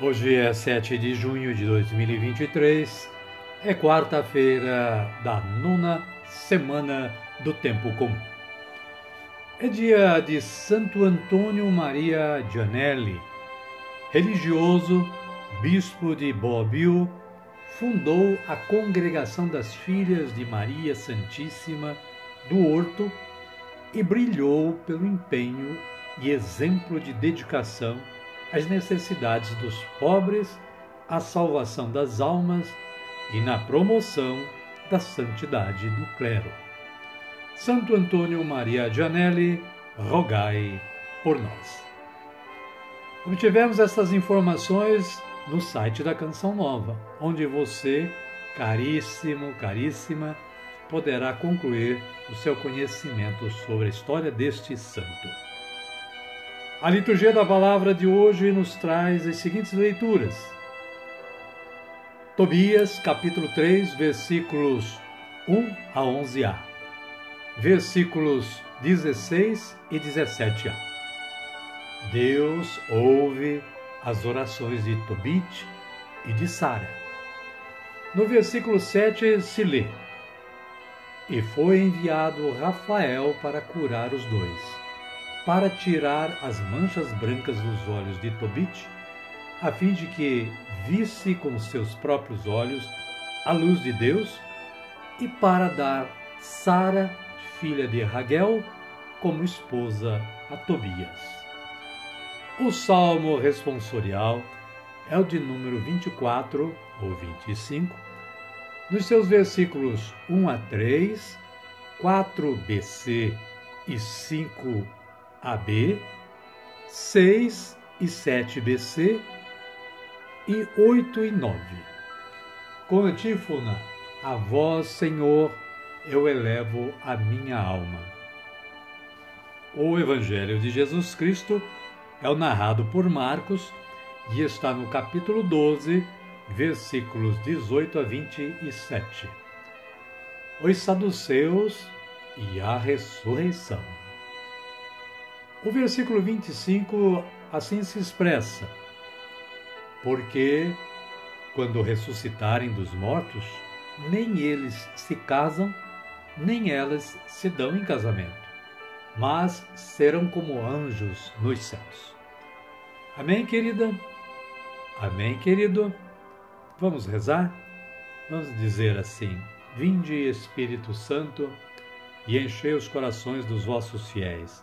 Hoje é 7 de junho de 2023, é quarta-feira da nona semana do Tempo Comum. É dia de Santo Antônio Maria Gianelli, religioso, bispo de Boabio, fundou a Congregação das Filhas de Maria Santíssima do Horto e brilhou pelo empenho e exemplo de dedicação as necessidades dos pobres, a salvação das almas e na promoção da santidade do clero. Santo Antônio Maria Gianelli, rogai por nós. Obtivemos essas informações no site da Canção Nova, onde você, caríssimo, caríssima, poderá concluir o seu conhecimento sobre a história deste santo. A liturgia da palavra de hoje nos traz as seguintes leituras. Tobias, capítulo 3, versículos 1 a 11a. Versículos 16 e 17a. Deus ouve as orações de Tobit e de Sara. No versículo 7 se lê: E foi enviado Rafael para curar os dois para tirar as manchas brancas dos olhos de Tobit, a fim de que visse com seus próprios olhos a luz de Deus, e para dar Sara, filha de Raguel, como esposa a Tobias. O salmo responsorial é o de número 24 ou 25, nos seus versículos 1 a 3, 4bc e 5 AB, 6 e 7 BC e 8 e 9. Com antífona, a vós, Senhor, eu elevo a minha alma. O Evangelho de Jesus Cristo é o narrado por Marcos e está no capítulo 12, versículos 18 a 27. Os saduceus e a ressurreição. O versículo 25 assim se expressa: Porque quando ressuscitarem dos mortos, nem eles se casam, nem elas se dão em casamento, mas serão como anjos nos céus. Amém, querida? Amém, querido? Vamos rezar? Vamos dizer assim: Vinde, Espírito Santo, e enchei os corações dos vossos fiéis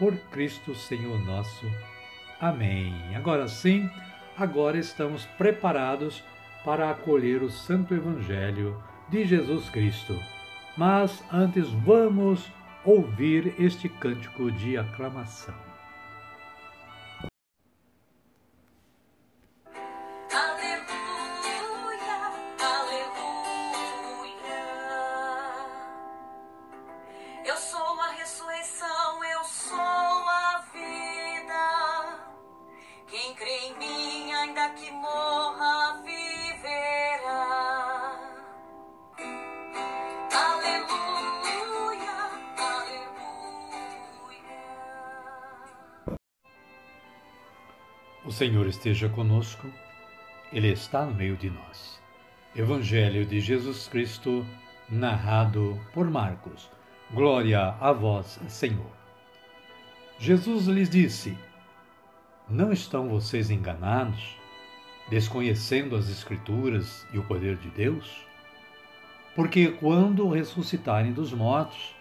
Por Cristo Senhor nosso. Amém. Agora sim, agora estamos preparados para acolher o Santo Evangelho de Jesus Cristo. Mas antes vamos ouvir este cântico de aclamação. Senhor esteja conosco, Ele está no meio de nós. Evangelho de Jesus Cristo, narrado por Marcos. Glória a vós, Senhor. Jesus lhes disse: Não estão vocês enganados, desconhecendo as Escrituras e o poder de Deus? Porque quando ressuscitarem dos mortos,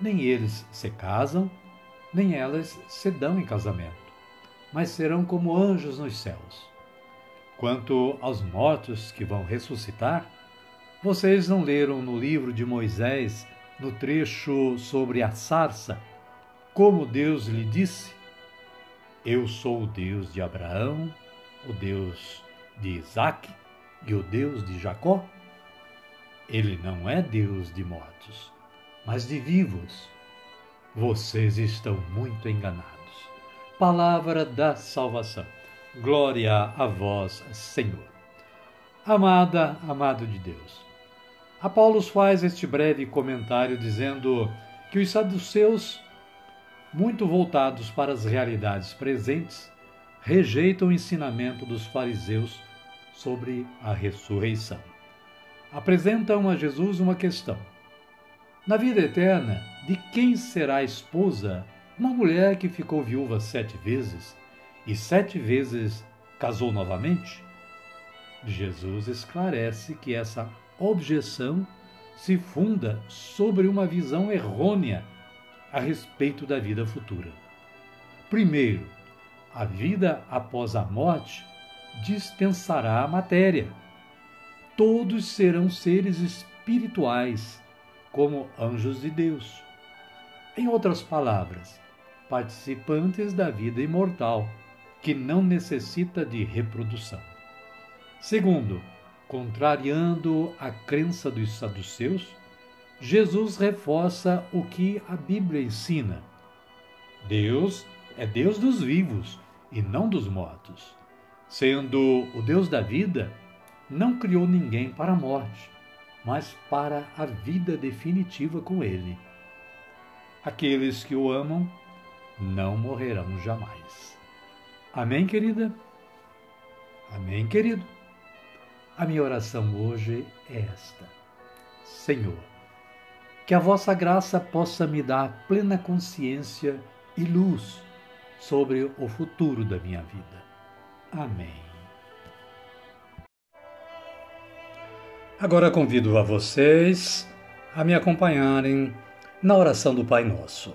nem eles se casam, nem elas se dão em casamento mas serão como anjos nos céus. Quanto aos mortos que vão ressuscitar, vocês não leram no livro de Moisés, no trecho sobre a sarça, como Deus lhe disse: Eu sou o Deus de Abraão, o Deus de Isaque e o Deus de Jacó? Ele não é Deus de mortos, mas de vivos. Vocês estão muito enganados palavra da salvação. Glória a vós, Senhor. Amada, amado de Deus. A Paulo faz este breve comentário dizendo que os saduceus, muito voltados para as realidades presentes, rejeitam o ensinamento dos fariseus sobre a ressurreição. Apresentam a Jesus uma questão. Na vida eterna, de quem será a esposa uma mulher que ficou viúva sete vezes e sete vezes casou novamente? Jesus esclarece que essa objeção se funda sobre uma visão errônea a respeito da vida futura. Primeiro, a vida após a morte dispensará a matéria. Todos serão seres espirituais, como anjos de Deus. Em outras palavras, participantes da vida imortal, que não necessita de reprodução. Segundo, contrariando a crença dos saduceus, Jesus reforça o que a Bíblia ensina. Deus é Deus dos vivos e não dos mortos. Sendo o Deus da vida, não criou ninguém para a morte, mas para a vida definitiva com Ele. Aqueles que o amam não morrerão jamais. Amém, querida? Amém, querido? A minha oração hoje é esta: Senhor, que a vossa graça possa me dar plena consciência e luz sobre o futuro da minha vida. Amém. Agora convido a vocês a me acompanharem na oração do Pai Nosso.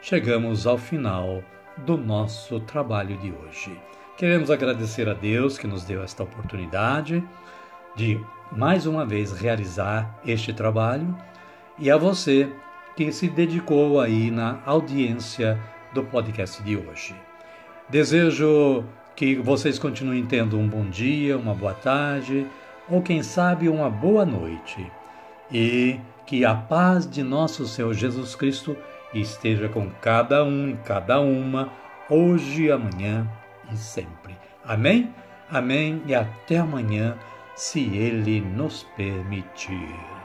chegamos ao final do nosso trabalho de hoje. Queremos agradecer a Deus que nos deu esta oportunidade de mais uma vez realizar este trabalho e a você que se dedicou aí na audiência do podcast de hoje. Desejo que vocês continuem tendo um bom dia, uma boa tarde ou quem sabe uma boa noite e que a paz de nosso Senhor Jesus Cristo esteja com cada um e cada uma, hoje, amanhã e sempre. Amém? Amém e até amanhã, se Ele nos permitir.